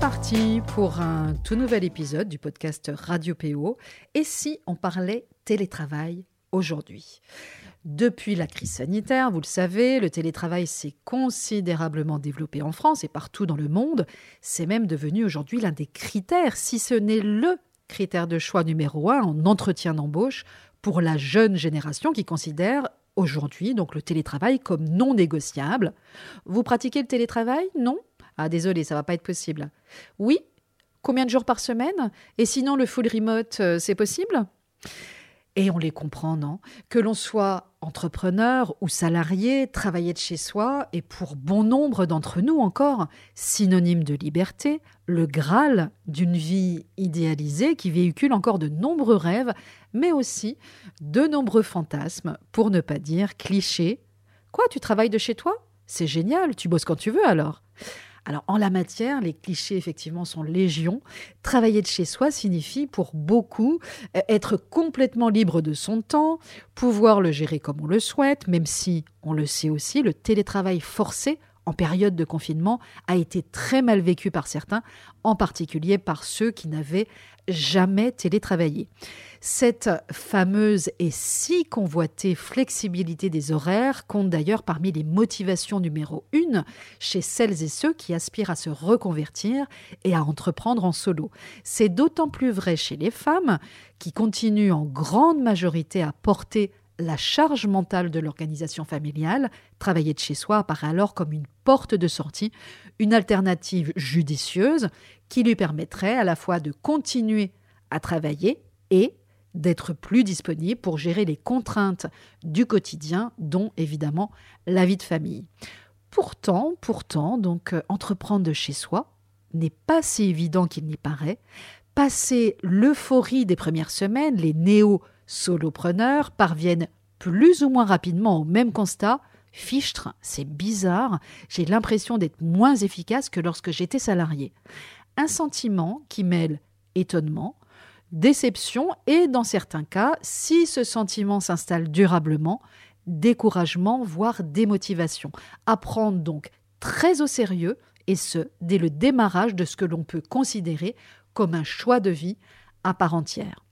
revoici pour un tout nouvel épisode du podcast Radio PO. Et si on parlait télétravail aujourd'hui? Depuis la crise sanitaire, vous le savez, le télétravail s'est considérablement développé en France et partout dans le monde. C'est même devenu aujourd'hui l'un des critères, si ce n'est le critère de choix numéro un en entretien d'embauche pour la jeune génération qui considère aujourd'hui donc le télétravail comme non négociable. Vous pratiquez le télétravail? Non? Ah désolé, ça va pas être possible. Oui Combien de jours par semaine? Et sinon le full remote, euh, c'est possible? Et on les comprend, non? Que l'on soit entrepreneur ou salarié, travailler de chez soi est pour bon nombre d'entre nous encore synonyme de liberté, le Graal d'une vie idéalisée qui véhicule encore de nombreux rêves, mais aussi de nombreux fantasmes, pour ne pas dire clichés. Quoi, tu travailles de chez toi? C'est génial, tu bosses quand tu veux alors alors en la matière, les clichés effectivement sont légion. Travailler de chez soi signifie pour beaucoup euh, être complètement libre de son temps, pouvoir le gérer comme on le souhaite, même si, on le sait aussi, le télétravail forcé en période de confinement a été très mal vécu par certains, en particulier par ceux qui n'avaient jamais télétravaillé. Cette fameuse et si convoitée flexibilité des horaires compte d'ailleurs parmi les motivations numéro une chez celles et ceux qui aspirent à se reconvertir et à entreprendre en solo. C'est d'autant plus vrai chez les femmes qui continuent en grande majorité à porter la charge mentale de l'organisation familiale, travailler de chez soi apparaît alors comme une porte de sortie, une alternative judicieuse qui lui permettrait à la fois de continuer à travailler et d'être plus disponible pour gérer les contraintes du quotidien, dont évidemment la vie de famille. Pourtant, pourtant, donc euh, entreprendre de chez soi n'est pas si évident qu'il n'y paraît. Passer l'euphorie des premières semaines, les néo-solopreneurs parviennent plus ou moins rapidement au même constat. Fichtre, c'est bizarre, j'ai l'impression d'être moins efficace que lorsque j'étais salarié. Un sentiment qui mêle étonnement, déception et, dans certains cas, si ce sentiment s'installe durablement, découragement, voire démotivation. Apprendre donc très au sérieux, et ce, dès le démarrage de ce que l'on peut considérer comme un choix de vie à part entière.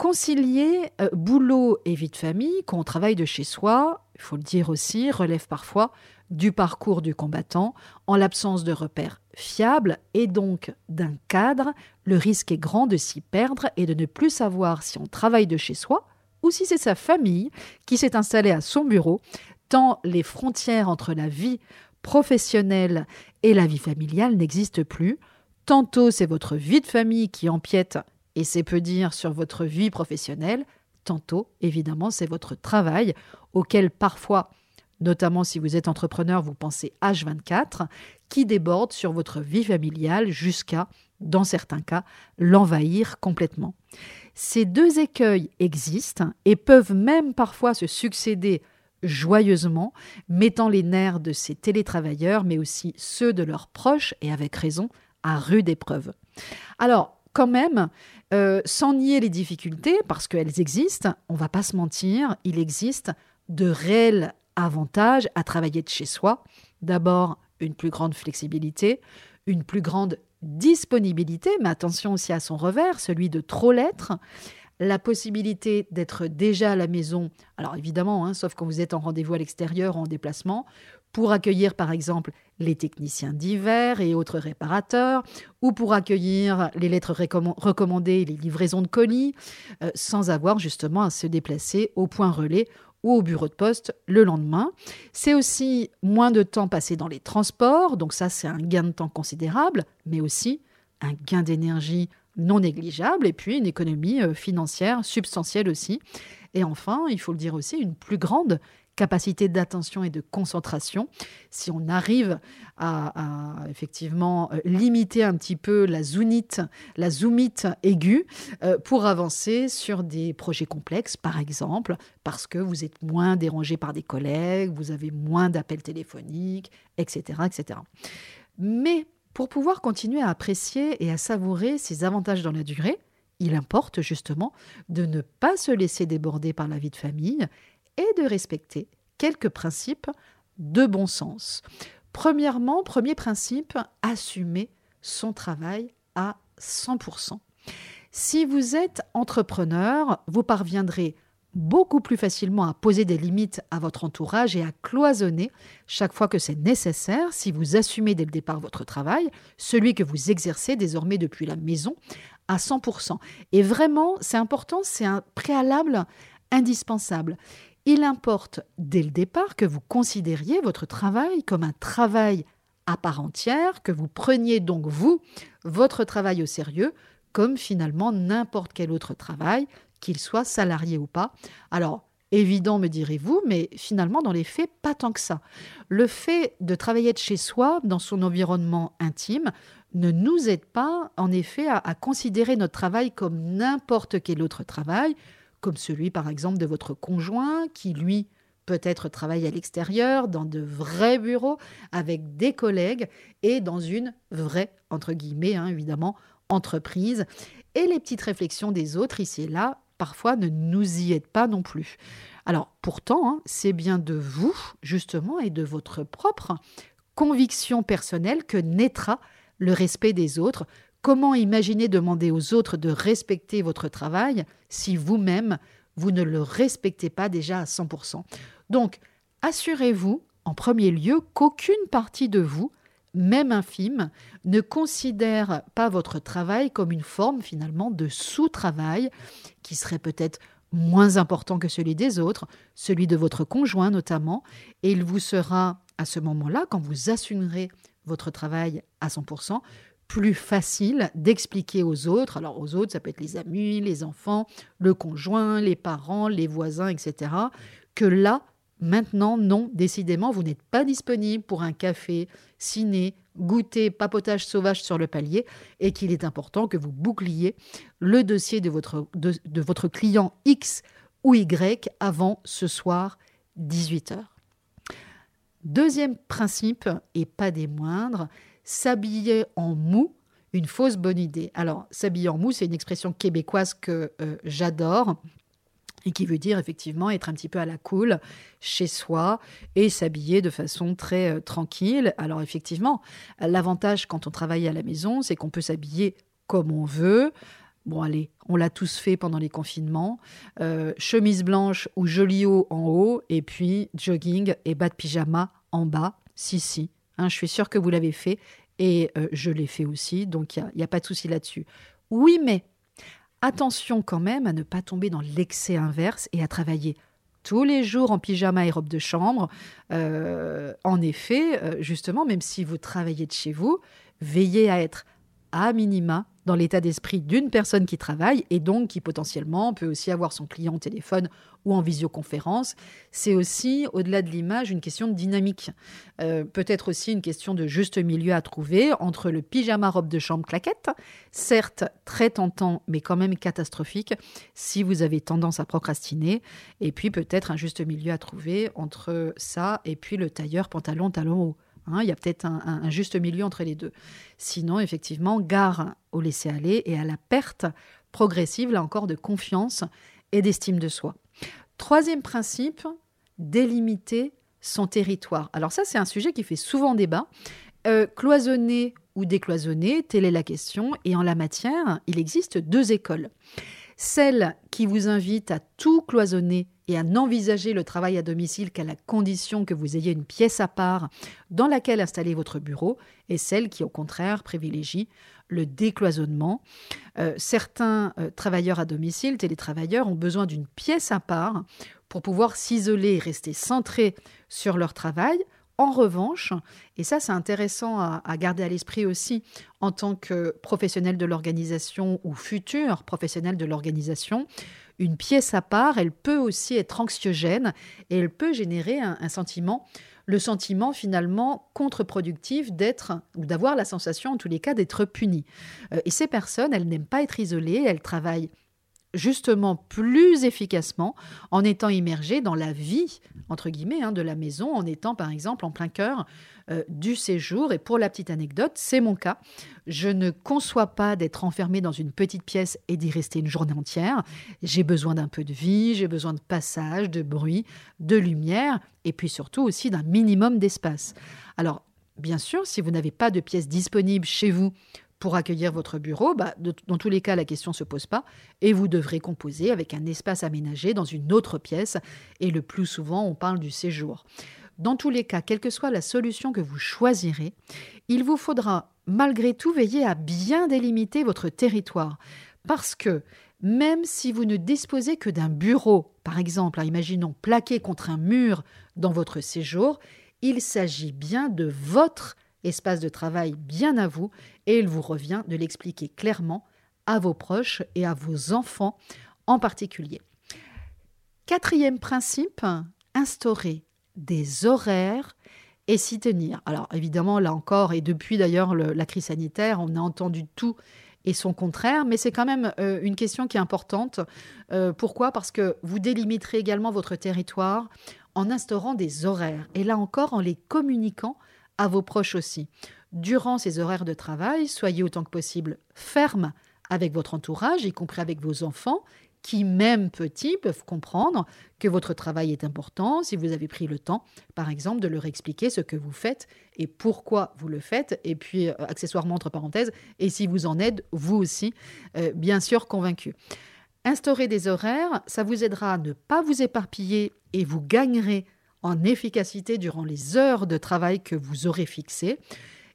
Concilier euh, boulot et vie de famille, quand on travaille de chez soi, il faut le dire aussi, relève parfois du parcours du combattant. En l'absence de repères fiables et donc d'un cadre, le risque est grand de s'y perdre et de ne plus savoir si on travaille de chez soi ou si c'est sa famille qui s'est installée à son bureau, tant les frontières entre la vie professionnelle et la vie familiale n'existent plus. Tantôt c'est votre vie de famille qui empiète, et c'est peu dire, sur votre vie professionnelle, tantôt évidemment c'est votre travail, auquel parfois notamment si vous êtes entrepreneur, vous pensez H24, qui déborde sur votre vie familiale jusqu'à, dans certains cas, l'envahir complètement. Ces deux écueils existent et peuvent même parfois se succéder joyeusement, mettant les nerfs de ces télétravailleurs, mais aussi ceux de leurs proches, et avec raison, à rude épreuve. Alors, quand même, euh, sans nier les difficultés, parce qu'elles existent, on va pas se mentir, il existe de réels avantage à travailler de chez soi. D'abord, une plus grande flexibilité, une plus grande disponibilité, mais attention aussi à son revers, celui de trop l'être, la possibilité d'être déjà à la maison, alors évidemment, hein, sauf quand vous êtes en rendez-vous à l'extérieur ou en déplacement, pour accueillir par exemple les techniciens d'hiver et autres réparateurs, ou pour accueillir les lettres recommandées et les livraisons de colis, euh, sans avoir justement à se déplacer au point relais ou au bureau de poste le lendemain. C'est aussi moins de temps passé dans les transports, donc ça c'est un gain de temps considérable, mais aussi un gain d'énergie non négligeable et puis une économie euh, financière substantielle aussi. Et enfin, il faut le dire aussi, une plus grande capacité d'attention et de concentration, si on arrive à, effectivement euh, limiter un petit peu la zoonite, la zoomite aiguë euh, pour avancer sur des projets complexes, par exemple, parce que vous êtes moins dérangé par des collègues, vous avez moins d'appels téléphoniques, etc., etc. Mais pour pouvoir continuer à apprécier et à savourer ces avantages dans la durée, il importe justement de ne pas se laisser déborder par la vie de famille et de respecter quelques principes de bon sens. Premièrement, premier principe, assumer son travail à 100%. Si vous êtes entrepreneur, vous parviendrez beaucoup plus facilement à poser des limites à votre entourage et à cloisonner chaque fois que c'est nécessaire si vous assumez dès le départ votre travail, celui que vous exercez désormais depuis la maison, à 100%. Et vraiment, c'est important, c'est un préalable indispensable. Il importe dès le départ que vous considériez votre travail comme un travail à part entière, que vous preniez donc vous, votre travail au sérieux, comme finalement n'importe quel autre travail, qu'il soit salarié ou pas. Alors, évident, me direz-vous, mais finalement, dans les faits, pas tant que ça. Le fait de travailler de chez soi, dans son environnement intime, ne nous aide pas, en effet, à, considérer notre travail comme n'importe quel autre travail, comme celui, par exemple, de votre conjoint, qui, lui, peut-être travaille à l'extérieur, dans de vrais bureaux, avec des collègues, et dans une vraie, entre guillemets, hein, évidemment, entreprise. Et les petites réflexions des autres, ici et là, parfois ne nous y aide pas non plus. Alors pourtant, hein, c'est bien de vous, justement, et de votre propre conviction personnelle que naîtra le respect des autres. Comment imaginer demander aux autres de respecter votre travail si vous-même, vous ne le respectez pas déjà à 100% Donc, assurez-vous, en premier lieu, qu'aucune partie de vous même infime, ne considère pas votre travail comme une forme finalement de sous-travail qui serait peut-être moins important que celui des autres, celui de votre conjoint notamment, et il vous sera à ce moment-là, quand vous assumerez votre travail à 100%, plus facile d'expliquer aux autres, alors aux autres, ça peut être les amis, les enfants, le conjoint, les parents, les voisins, etc., que là, Maintenant, non, décidément, vous n'êtes pas disponible pour un café, ciné, goûter, papotage sauvage sur le palier et qu'il est important que vous boucliez le dossier de votre, de, votre client X ou Y avant ce soir 18h. Deuxième principe, et pas des moindres, s'habiller en mou, une fausse bonne idée. Alors, s'habiller en mou, c'est une expression québécoise que euh, j'adore et qui veut dire effectivement être un petit peu à la cool chez soi et s'habiller de façon très euh, tranquille. Alors effectivement, l'avantage quand on travaille à la maison, c'est qu'on peut s'habiller comme on veut. Bon allez, on l'a tous fait pendant les confinements. Euh, chemise blanche ou joli haut en haut et puis jogging et bas de pyjama en bas. Si, si, hein, je suis sûre que vous l'avez fait et euh, je l'ai fait aussi, donc il n'y a, pas de souci là-dessus. Oui, mais Attention quand même à ne pas tomber dans l'excès inverse et à travailler tous les jours en pyjama et robe de chambre. Euh, en effet, euh, justement, même si vous travaillez de chez vous, veillez à être à minima dans l'état d'esprit d'une personne qui travaille et donc qui potentiellement peut aussi avoir son client au téléphone ou en visioconférence. C'est aussi, au-delà de l'image, une question de dynamique. Euh, peut-être aussi une question de juste milieu à trouver entre le pyjama robe de chambre claquette, certes très tentant mais quand même catastrophique si vous avez tendance à procrastiner, et puis peut-être un juste milieu à trouver entre ça et puis le tailleur pantalon talon haut. Hein, il y a peut-être un, juste milieu entre les deux. Sinon, effectivement, gare au laisser-aller et à la perte progressive, là encore, de confiance et d'estime de soi. Troisième principe, délimiter son territoire. Alors ça, c'est un sujet qui fait souvent débat. Euh, cloisonner ou décloisonner, telle est la question. Et en la matière, il existe deux écoles. Celle qui vous invite à tout cloisonner et à n'envisager le travail à domicile qu'à la condition que vous ayez une pièce à part dans laquelle installer votre bureau, et celle qui, au contraire, privilégie le décloisonnement. Euh, certains euh, travailleurs à domicile, télétravailleurs, ont besoin d'une pièce à part pour pouvoir s'isoler et rester centrés sur leur travail. En revanche, et ça c'est intéressant à, garder à l'esprit aussi en tant que professionnel de l'organisation ou futur professionnel de l'organisation, une pièce à part, elle peut aussi être anxiogène et elle peut générer un, sentiment, le sentiment finalement contre-productif d'être ou d'avoir la sensation en tous les cas d'être puni. Euh, et ces personnes, elles n'aiment pas être isolées, elles travaillent justement plus efficacement en étant immergées dans la vie, entre guillemets, hein, de la maison, en étant par exemple en plein cœur euh, du séjour. Et pour la petite anecdote, c'est mon cas. Je ne conçois pas d'être enfermée dans une petite pièce et d'y rester une journée entière. J'ai besoin d'un peu de vie, j'ai besoin de passage, de bruit, de lumière, et puis surtout aussi d'un minimum d'espace. Alors, bien sûr, si vous n'avez pas de pièces disponibles chez vous pour accueillir votre bureau, bah, dans tous les cas, la question ne se pose pas et vous devrez composer avec un espace aménagé dans une autre pièce. Et le plus souvent, on parle du séjour. Dans tous les cas, quelle que soit la solution que vous choisirez, il vous faudra malgré tout veiller à bien délimiter votre territoire. Parce que même si vous ne disposez que d'un bureau, par exemple, imaginons plaqué contre un mur dans votre séjour, il s'agit bien de votre espace de travail bien à vous, et il vous revient de l'expliquer clairement à vos proches et à vos enfants en particulier. Quatrième principe, instaurer des horaires et s'y tenir. Alors évidemment, là encore, et depuis d'ailleurs la crise sanitaire, on a entendu tout et son contraire, mais c'est quand même euh, une question qui est importante. Euh, pourquoi? Parce que vous délimiterez également votre territoire en instaurant des horaires, et là encore en les communiquant à vos proches aussi. Durant ces horaires de travail, soyez autant que possible ferme avec votre entourage, y compris avec vos enfants, qui, même petits, peuvent comprendre que votre travail est important si vous avez pris le temps, par exemple, de leur expliquer ce que vous faites et pourquoi vous le faites, et puis, euh, accessoirement, entre parenthèses, et si vous en êtes, vous aussi, euh, bien sûr, convaincu. Instaurer des horaires, ça vous aidera à ne pas vous éparpiller et vous gagnerez en efficacité durant les heures de travail que vous aurez fixées.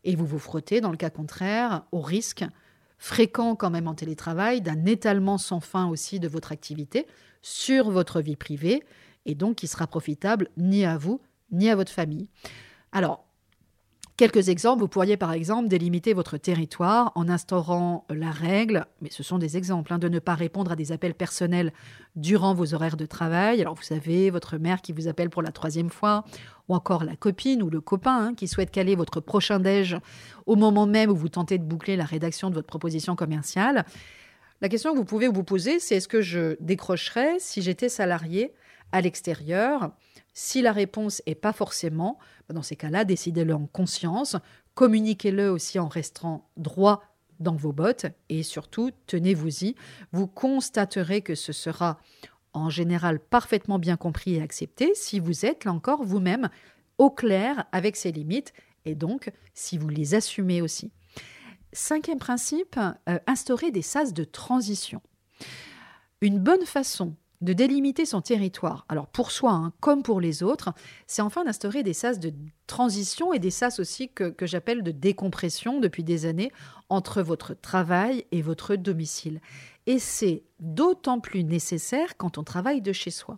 Et vous vous frottez, dans le cas contraire, au risque fréquent quand même en télétravail d'un étalement sans fin aussi de votre activité sur votre vie privée et donc qui sera profitable ni à vous ni à votre famille. Alors, Quelques exemples, vous pourriez par exemple délimiter votre territoire en instaurant la règle, mais ce sont des exemples, hein, de ne pas répondre à des appels personnels durant vos horaires de travail. Alors vous savez, votre mère qui vous appelle pour la troisième fois, ou encore la copine ou le copain hein, qui souhaite caler votre prochain déj au moment même où vous tentez de boucler la rédaction de votre proposition commerciale. La question que vous pouvez vous poser, c'est est-ce que je décrocherais si j'étais salarié à l'extérieur? Si la réponse est pas forcément, bah, dans ces cas-là, décidez-le en conscience, communiquez-le aussi en restant droit dans vos bottes et surtout, tenez-vous-y. Vous constaterez que ce sera en général parfaitement bien compris et accepté si vous êtes, là encore, vous-même au clair avec ces limites et donc si vous les assumez aussi. Cinquième principe, euh, instaurer des sas de transition. Une bonne façon de délimiter son territoire, alors pour soi hein, comme pour les autres, c'est enfin d'instaurer des sas de transition et des sas aussi que, j'appelle de décompression depuis des années entre votre travail et votre domicile. Et c'est d'autant plus nécessaire quand on travaille de chez soi.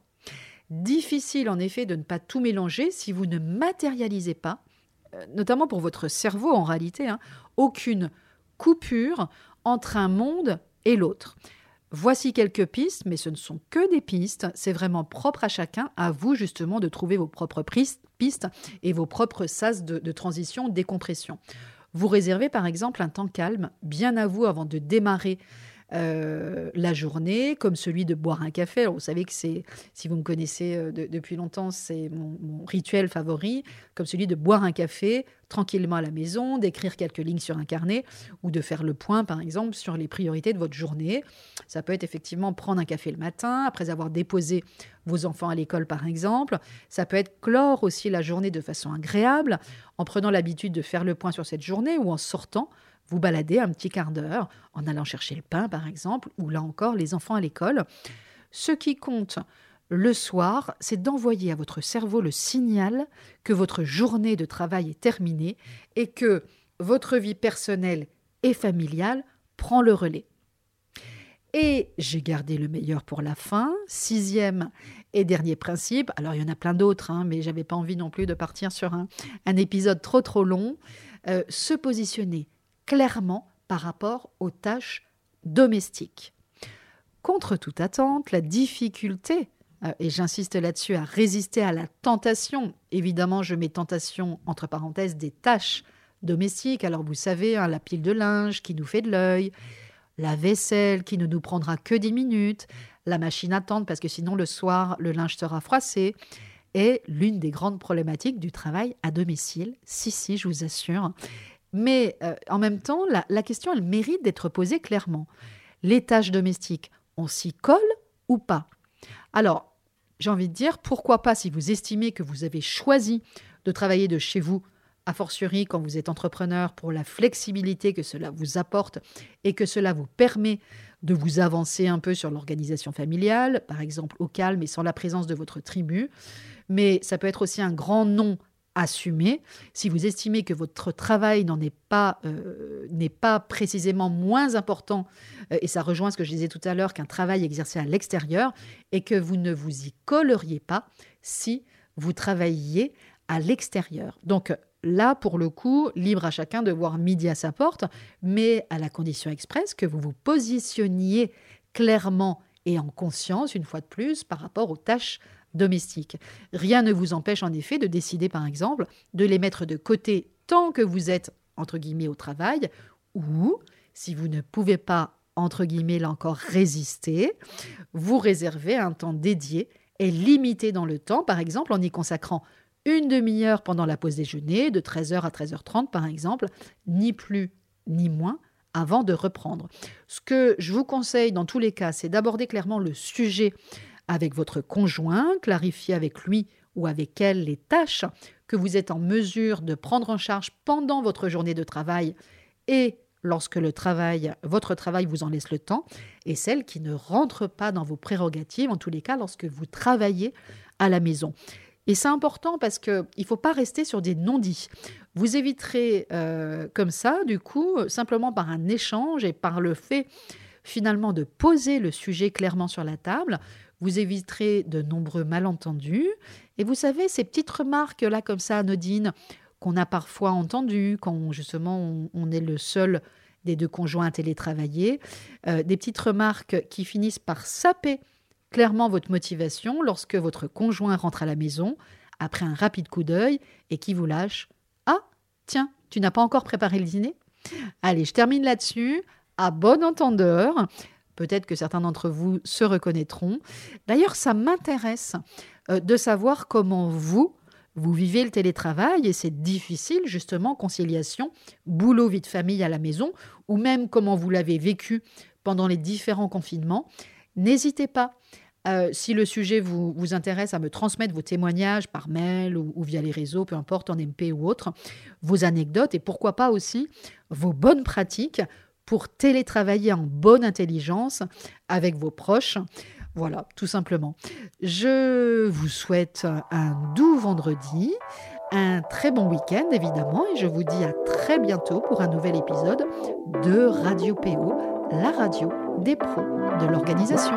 Difficile en effet de ne pas tout mélanger si vous ne matérialisez pas, euh, notamment pour votre cerveau en réalité, hein, aucune coupure entre un monde et l'autre. Voici quelques pistes, mais ce ne sont que des pistes. C'est vraiment propre à chacun, à vous justement de trouver vos propres pistes et vos propres sas de, de transition, décompression. Vous réservez par exemple un temps calme, bien à vous avant de démarrer euh, la journée, comme celui de boire un café. Vous savez que c'est, si vous me connaissez euh, depuis longtemps, c'est mon, rituel favori, comme celui de boire un café tranquillement à la maison, d'écrire quelques lignes sur un carnet ou de faire le point, par exemple, sur les priorités de votre journée. Ça peut être effectivement prendre un café le matin, après avoir déposé vos enfants à l'école, par exemple. Ça peut être clore aussi la journée de façon agréable, en prenant l'habitude de faire le point sur cette journée ou en sortant vous baladez un petit quart d'heure en allant chercher le pain, par exemple, ou là encore les enfants à l'école. Ce qui compte le soir, c'est d'envoyer à votre cerveau le signal que votre journée de travail est terminée et que votre vie personnelle et familiale prend le relais. Et j'ai gardé le meilleur pour la fin. Sixième et dernier principe. Alors il y en a plein d'autres, hein, mais j'avais pas envie non plus de partir sur un, épisode trop trop long. Euh, se positionner clairement par rapport aux tâches domestiques. Contre toute attente, la difficulté, euh, et j'insiste là-dessus, à résister à la tentation, évidemment je mets tentation entre parenthèses des tâches domestiques, alors vous savez, hein, la pile de linge qui nous fait de l'œil, la vaisselle qui ne nous prendra que 10 minutes, la machine à tendre parce que sinon le soir le linge sera froissé, est l'une des grandes problématiques du travail à domicile. Si, si, je vous assure. Mais euh, en même temps, la, question, elle mérite d'être posée clairement. Les tâches domestiques, on s'y colle ou pas? Alors, j'ai envie de dire, pourquoi pas si vous estimez que vous avez choisi de travailler de chez vous a fortiori quand vous êtes entrepreneur, pour la flexibilité que cela vous apporte et que cela vous permet de vous avancer un peu sur l'organisation familiale, par exemple au calme et sans la présence de votre tribu. Mais ça peut être aussi un grand non assumé. Si vous estimez que votre travail n'en est pas, euh, n'est pas précisément moins important, euh, et ça rejoint ce que je disais tout à l'heure, qu'un travail exercé à l'extérieur, et que vous ne vous y colleriez pas si vous travailliez à l'extérieur. Donc là, pour le coup, libre à chacun de voir midi à sa porte, mais à la condition expresse que vous vous positionniez clairement et en conscience, une fois de plus, par rapport aux tâches domestiques. Rien ne vous empêche en effet de décider, par exemple, de les mettre de côté tant que vous êtes, entre guillemets, au travail, ou, si vous ne pouvez pas, entre guillemets, là encore, résister, vous réservez un temps dédié et limité dans le temps, par exemple en y consacrant une demi-heure pendant la pause déjeuner, de 13h à 13h30 par exemple, ni plus ni moins, avant de reprendre. Ce que je vous conseille dans tous les cas, c'est d'aborder clairement le sujet avec votre conjoint, clarifier avec lui ou avec elle les tâches que vous êtes en mesure de prendre en charge pendant votre journée de travail et lorsque le travail, votre travail vous en laisse le temps, et celles qui ne rentrent pas dans vos prérogatives, en tous les cas lorsque vous travaillez à la maison. Et c'est important parce qu'il ne faut pas rester sur des non-dits. Vous éviterez euh, comme ça, du coup, simplement par un échange et par le fait finalement de poser le sujet clairement sur la table, vous éviterez de nombreux malentendus. Et vous savez, ces petites remarques là comme ça, anodines, qu'on a parfois entendues quand justement on, est le seul des deux conjoints à télétravailler, euh, des petites remarques qui finissent par saper clairement votre motivation lorsque votre conjoint rentre à la maison après un rapide coup d'œil et qui vous lâche Ah, tiens, tu n'as pas encore préparé le dîner? Allez, je termine là-dessus. À bon entendeur. Peut-être que certains d'entre vous se reconnaîtront. D'ailleurs, ça m'intéresse euh, de savoir comment vous, vous vivez le télétravail et c'est difficile justement, conciliation, boulot, vie de famille à la maison, ou même comment vous l'avez vécu pendant les différents confinements. N'hésitez pas, euh, si le sujet vous, vous, intéresse, à me transmettre vos témoignages par mail ou, via les réseaux, peu importe, en MP ou autre, vos anecdotes et pourquoi pas aussi vos bonnes pratiques pour télétravailler en bonne intelligence avec vos proches. Voilà, tout simplement. Je vous souhaite un doux vendredi, un très bon week-end évidemment, et je vous dis à très bientôt pour un nouvel épisode de Radio PO, la radio des pros de l'organisation.